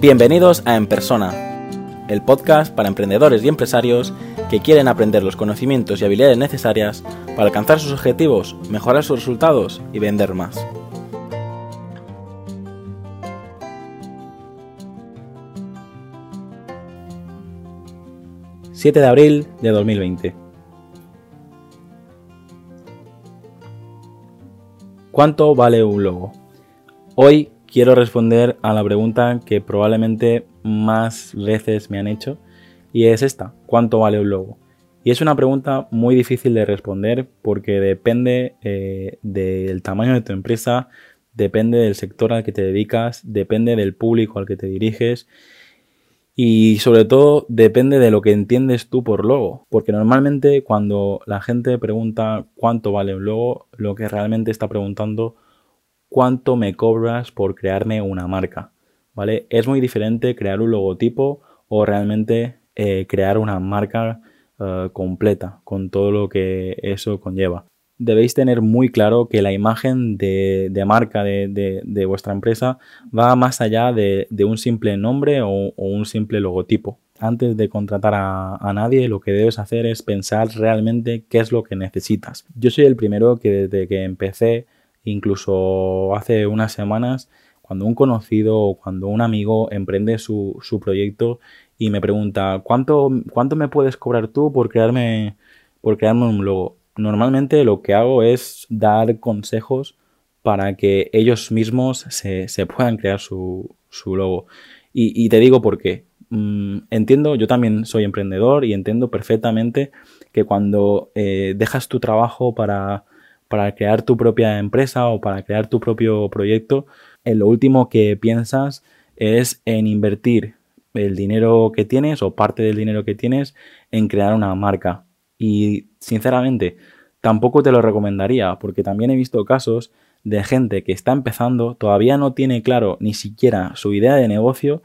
Bienvenidos a En Persona, el podcast para emprendedores y empresarios que quieren aprender los conocimientos y habilidades necesarias para alcanzar sus objetivos, mejorar sus resultados y vender más. ...7 de abril de 2020... ¿Cuánto vale un logo? Hoy quiero responder a la pregunta que probablemente más veces me han hecho y es esta, ¿cuánto vale un logo? Y es una pregunta muy difícil de responder porque depende eh, del tamaño de tu empresa, depende del sector al que te dedicas, depende del público al que te diriges y sobre todo depende de lo que entiendes tú por logo. Porque normalmente cuando la gente pregunta cuánto vale un logo, lo que realmente está preguntando cuánto me cobras por crearme una marca, ¿vale? Es muy diferente crear un logotipo o realmente eh, crear una marca eh, completa con todo lo que eso conlleva. Debéis tener muy claro que la imagen de, marca de, vuestra empresa va más allá de, un simple nombre o, un simple logotipo. Antes de contratar a, a, nadie, lo que debes hacer es pensar realmente qué es lo que necesitas. Yo soy el primero que desde que empecé Incluso hace unas semanas, cuando un conocido o cuando un amigo emprende su, proyecto y me pregunta, ¿cuánto, ¿cuánto me puedes cobrar tú por crearme, por crearme un logo? Normalmente lo que hago es dar consejos para que ellos mismos se, puedan crear su, logo. Y, te digo por qué. Mm, entiendo, yo también soy emprendedor y entiendo perfectamente que cuando eh, dejas tu trabajo para, para crear tu propia empresa o para crear tu propio proyecto, en lo último que piensas es en invertir el dinero que tienes o parte del dinero que tienes en crear una marca. Y sinceramente, tampoco te lo recomendaría porque también he visto casos de gente que está empezando, todavía no tiene claro ni siquiera su idea de negocio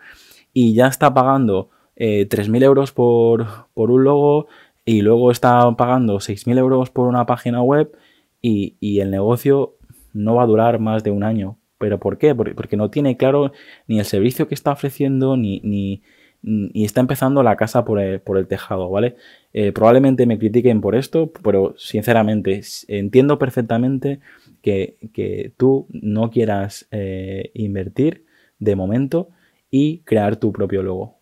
y ya está pagando eh, 3.000 euros por, por un logo y luego está pagando 6.000 euros por una página web y, el negocio no va a durar más de un año. ¿Pero por qué? Porque, no tiene claro ni el servicio que está ofreciendo ni, ni, está empezando la casa por el, tejado, ¿vale? Eh, probablemente me critiquen por esto, pero sinceramente entiendo perfectamente que, tú no quieras eh, invertir de momento y crear tu propio logo.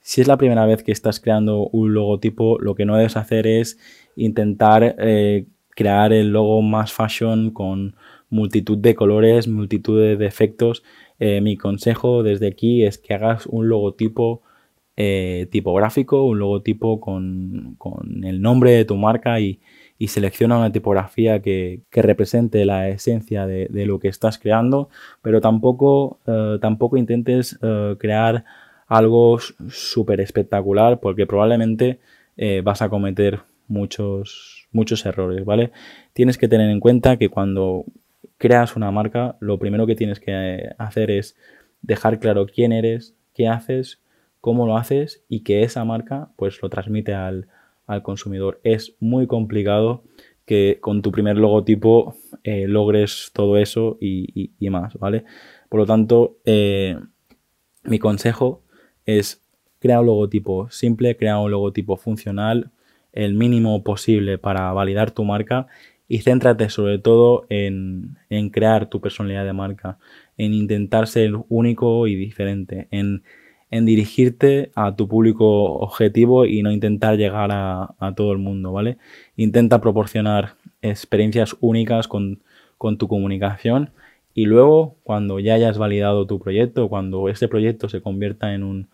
Si es la primera vez que estás creando un logotipo, lo que no debes hacer es intentar eh, crear el logo más fashion con multitud de colores, multitud de efectos. Eh, mi consejo desde aquí es que hagas un logotipo eh, tipográfico, un logotipo con, el nombre de tu marca y, selecciona una tipografía que, represente la esencia de, lo que estás creando, pero tampoco, eh, tampoco intentes crear algo súper espectacular porque probablemente vas a cometer muchos, muchos errores, ¿vale? Tienes que tener en cuenta que cuando creas una marca, lo primero que tienes que hacer es dejar claro quién eres, qué haces, cómo lo haces y que esa marca pues lo transmite al, consumidor. Es muy complicado que con tu primer logotipo eh, logres todo eso y, más, ¿vale? Por lo tanto, eh, mi consejo es crea un logotipo simple, crea un logotipo funcional, el mínimo posible para validar tu marca y céntrate sobre todo en, crear tu personalidad de marca, en intentar ser único y diferente, en, dirigirte a tu público objetivo y no intentar llegar a, todo el mundo, ¿vale? Intenta proporcionar experiencias únicas con, con tu comunicación y luego cuando ya hayas validado tu proyecto, cuando este proyecto se convierta en un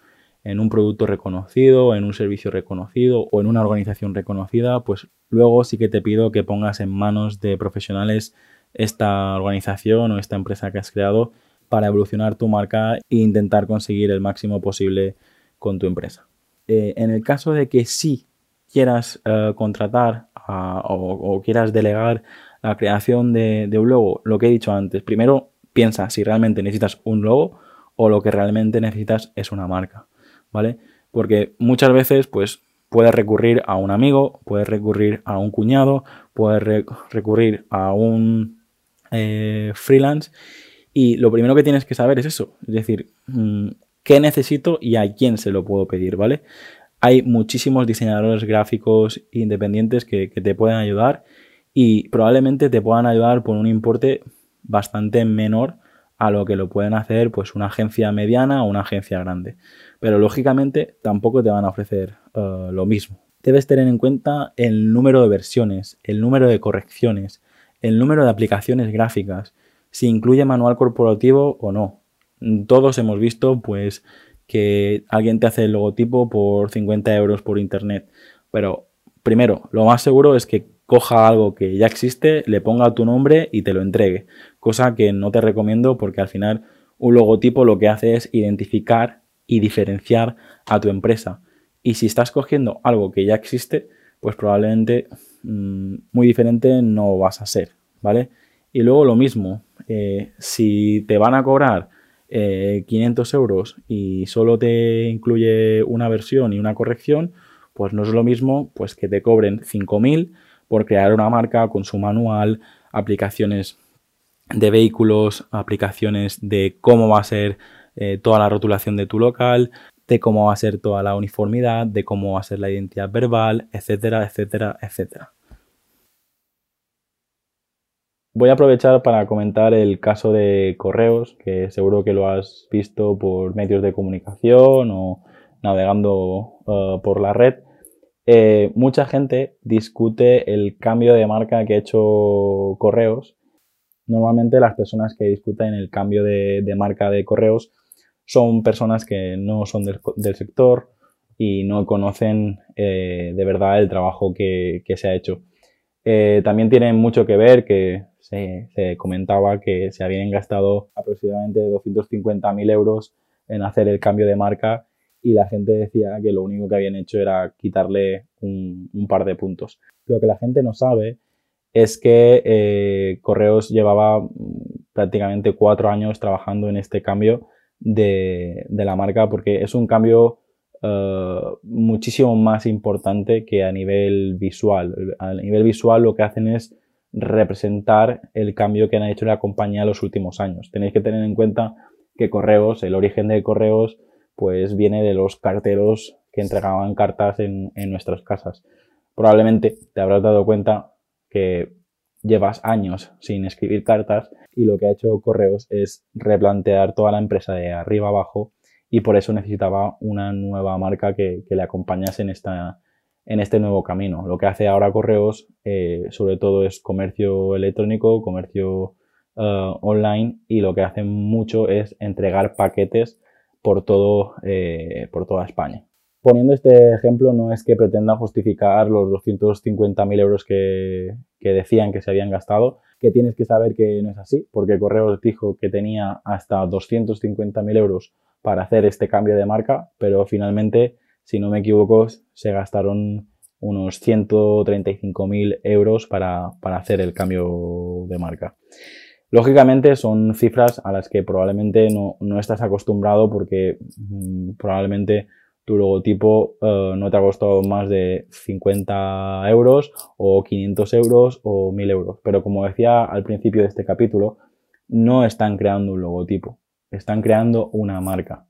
en un producto reconocido, en un servicio reconocido o en una organización reconocida, pues luego sí que te pido que pongas en manos de profesionales esta organización o esta empresa que has creado para evolucionar tu marca e intentar conseguir el máximo posible con tu empresa. Eh, en el caso de que sí quieras eh, contratar o, quieras delegar la creación de, de un logo, lo que he dicho antes, primero piensa si realmente necesitas un logo o lo que realmente necesitas es una marca. ¿Vale? Porque muchas veces, pues, puedes recurrir a un amigo, puedes recurrir a un cuñado, puedes recurrir a un eh, freelance y lo primero que tienes que saber es eso, es decir, mm, qué necesito y a quién se lo puedo pedir, ¿vale? Hay muchísimos diseñadores gráficos independientes que, te pueden ayudar y probablemente te puedan ayudar por un importe bastante menor a lo que lo pueden hacer pues una agencia mediana o una agencia grande. Pero lógicamente tampoco te van a ofrecer eh, lo mismo. Debes tener en cuenta el número de versiones, el número de correcciones, el número de aplicaciones gráficas, si incluye manual corporativo o no. Todos hemos visto pues que alguien te hace el logotipo por 50 euros por internet. Pero primero, lo más seguro es que coja algo que ya existe, le ponga tu nombre y te lo entregue. Cosa que no te recomiendo porque al final un logotipo lo que hace es identificar y diferenciar a tu empresa. Y si estás cogiendo algo que ya existe, pues probablemente mm, muy diferente no vas a ser, ¿vale? Y luego lo mismo, eh, si te van a cobrar 500 eh, euros y solo te incluye una versión y una corrección, pues no es lo mismo pues que te cobren 5.000 por crear una marca con su manual, aplicaciones de vehículos, aplicaciones de cómo va a ser eh, toda la rotulación de tu local, de cómo va a ser toda la uniformidad, de cómo va a ser la identidad verbal, etcétera, etcétera, etcétera. Voy a aprovechar para comentar el caso de correos, que seguro que lo has visto por medios de comunicación o navegando uh, por la red. Eh, mucha gente discute el cambio de marca que ha hecho correos. Normalmente las personas que discuten el cambio de, marca de correos son personas que no son del, sector y no conocen eh, de verdad el trabajo que, se ha hecho. Eh, también tiene mucho que ver que se, comentaba que se habían gastado aproximadamente 250.000 euros en hacer el cambio de marca y la gente decía que lo único que habían hecho era quitarle un, par de puntos. Lo que la gente no sabe es que eh, Correos llevaba mm, prácticamente cuatro años trabajando en este cambio de, la marca porque es un cambio eh, muchísimo más importante que a nivel visual. A nivel visual lo que hacen es representar el cambio que han hecho la compañía en los últimos años. Tenéis que tener en cuenta que Correos, el origen de Correos, pues viene de los carteros que entregaban cartas en, nuestras casas. Probablemente te habrás dado cuenta que llevas años sin escribir cartas y lo que ha hecho Correos es replantear toda la empresa de arriba abajo y por eso necesitaba una nueva marca que, que le acompañase en esta, en este nuevo camino. Lo que hace ahora Correos eh, sobre todo es comercio electrónico, comercio eh, online y lo que hace mucho es entregar paquetes por, todo, eh, por toda España. Poniendo este ejemplo no es que pretenda justificar los 250.000 euros que, decían que se habían gastado, que tienes que saber que no es así, porque Correos dijo que tenía hasta 250.000 euros para hacer este cambio de marca, pero finalmente si no me equivoco, se gastaron unos 135.000 euros para, hacer el cambio de marca. Lógicamente son cifras a las que probablemente no, estás acostumbrado porque mm, probablemente tu logotipo eh, no te ha costado más de 50 euros o 500 euros o 1000 euros. Pero como decía al principio de este capítulo, no están creando un logotipo, están creando una marca.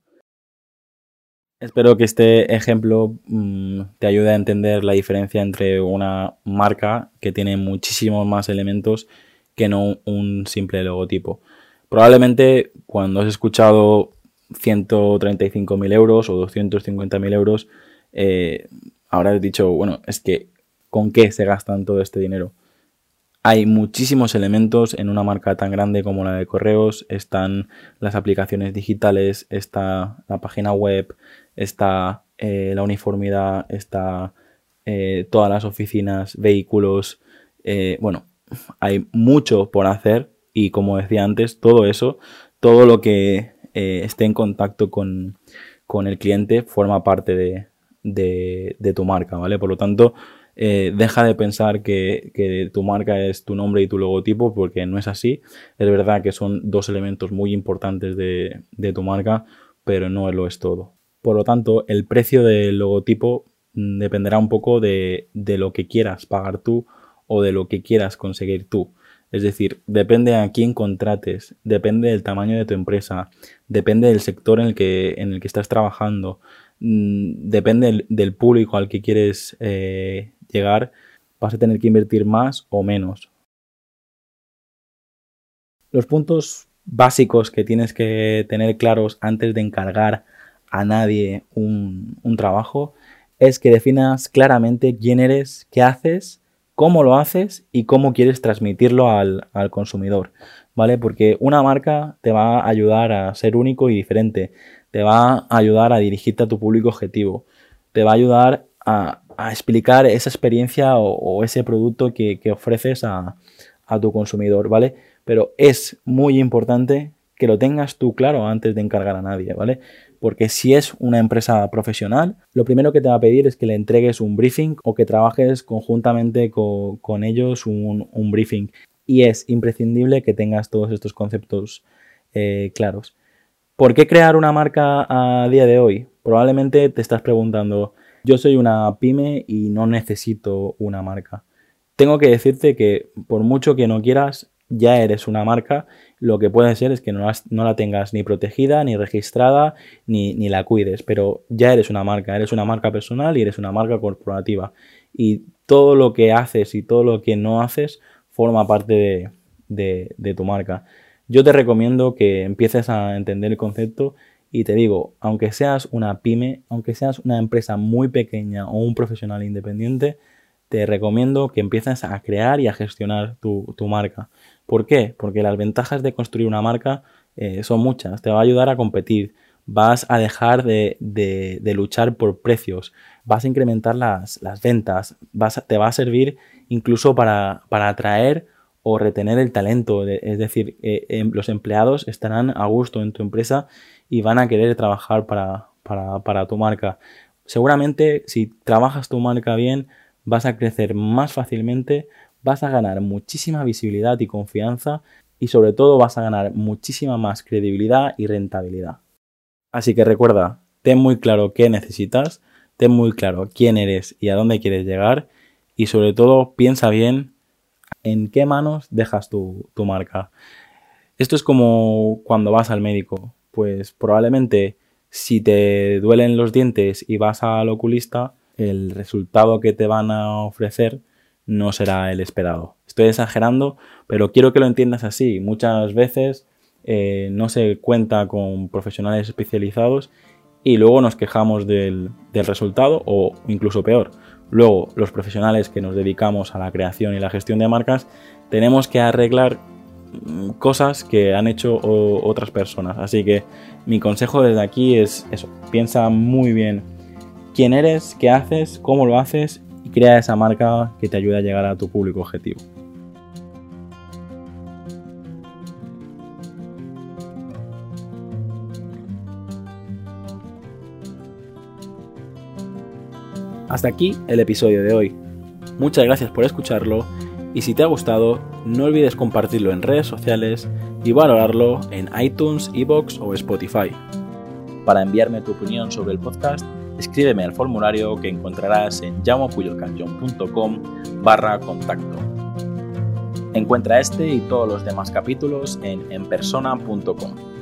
Espero que este ejemplo mm, te ayude a entender la diferencia entre una marca que tiene muchísimos más elementos que no un simple logotipo. Probablemente cuando has escuchado 135.000 euros o 250.000 euros, eh, habrás dicho, bueno, es que ¿con qué se gastan todo este dinero? Hay muchísimos elementos en una marca tan grande como la de correos. Están las aplicaciones digitales, está la página web, está eh, la uniformidad, está eh, todas las oficinas, vehículos. Eh, bueno, hay mucho por hacer y como decía antes, todo eso, todo lo que esté en contacto con, el cliente forma parte de, de, tu marca, ¿vale? Por lo tanto, eh, deja de pensar que, tu marca es tu nombre y tu logotipo, porque no es así. Es verdad que son dos elementos muy importantes de, tu marca, pero no lo es todo. Por lo tanto, el precio del logotipo mm, dependerá un poco de, lo que quieras pagar tú o de lo que quieras conseguir tú. Es decir, depende a quién contrates, depende del tamaño de tu empresa, depende del sector en el que, en el que estás trabajando, mm, depende del, público al que quieres eh, llegar, vas a tener que invertir más o menos. Los puntos básicos que tienes que tener claros antes de encargar a nadie un, trabajo es que definas claramente quién eres, qué haces, cómo lo haces y cómo quieres transmitirlo al, consumidor, ¿vale? Porque una marca te va a ayudar a ser único y diferente, te va a ayudar a dirigirte a tu público objetivo, te va a ayudar a, explicar esa experiencia o, ese producto que, ofreces a, a tu consumidor, ¿vale? Pero es muy importante que lo tengas tú claro antes de encargar a nadie, ¿vale? Porque si es una empresa profesional, lo primero que te va a pedir es que le entregues un briefing o que trabajes conjuntamente con, ellos un, briefing. Y es imprescindible que tengas todos estos conceptos eh, claros. ¿Por qué crear una marca a día de hoy? Probablemente te estás preguntando, yo soy una pyme y no necesito una marca. Tengo que decirte que por mucho que no quieras, ya eres una marca, lo que puede ser es que no, la tengas ni protegida, ni registrada, ni, la cuides, pero ya eres una marca, eres una marca personal y eres una marca corporativa. Y todo lo que haces y todo lo que no haces forma parte de, tu marca. Yo te recomiendo que empieces a entender el concepto y te digo, aunque seas una pyme, aunque seas una empresa muy pequeña o un profesional independiente, te recomiendo que empieces a crear y a gestionar tu, marca. ¿Por qué? Porque las ventajas de construir una marca eh, son muchas. Te va a ayudar a competir, vas a dejar de, luchar por precios, vas a incrementar las, ventas, te va a servir incluso para, atraer o retener el talento. es decir, eh, em, los empleados estarán a gusto en tu empresa y van a querer trabajar para tu marca. Seguramente si trabajas tu marca bien, vas a crecer más fácilmente, vas a ganar muchísima visibilidad y confianza y sobre todo vas a ganar muchísima más credibilidad y rentabilidad. Así que recuerda, ten muy claro qué necesitas, ten muy claro quién eres y a dónde quieres llegar y sobre todo piensa bien en qué manos dejas tu, tu marca. Esto es como cuando vas al médico, pues probablemente si te duelen los dientes y vas al oculista, el resultado que te van a ofrecer no será el esperado. Estoy exagerando, pero quiero que lo entiendas así. Muchas veces eh, no se cuenta con profesionales especializados y luego nos quejamos del, resultado o incluso peor. Luego los profesionales que nos dedicamos a la creación y la gestión de marcas tenemos que arreglar mm, cosas que han hecho otras personas. Así que mi consejo desde aquí es eso, piensa muy bien quién eres, qué haces, cómo lo haces crea esa marca que te ayude a llegar a tu público objetivo. Hasta aquí el episodio de hoy. Muchas gracias por escucharlo y si te ha gustado, no olvides compartirlo en redes sociales y valorarlo en iTunes, Evox o Spotify. Para enviarme tu opinión sobre el podcast, escríbeme al formulario que encontrarás en llamopuyolcanyon.com barra contacto. Encuentra este y todos los demás capítulos en enpersona.com.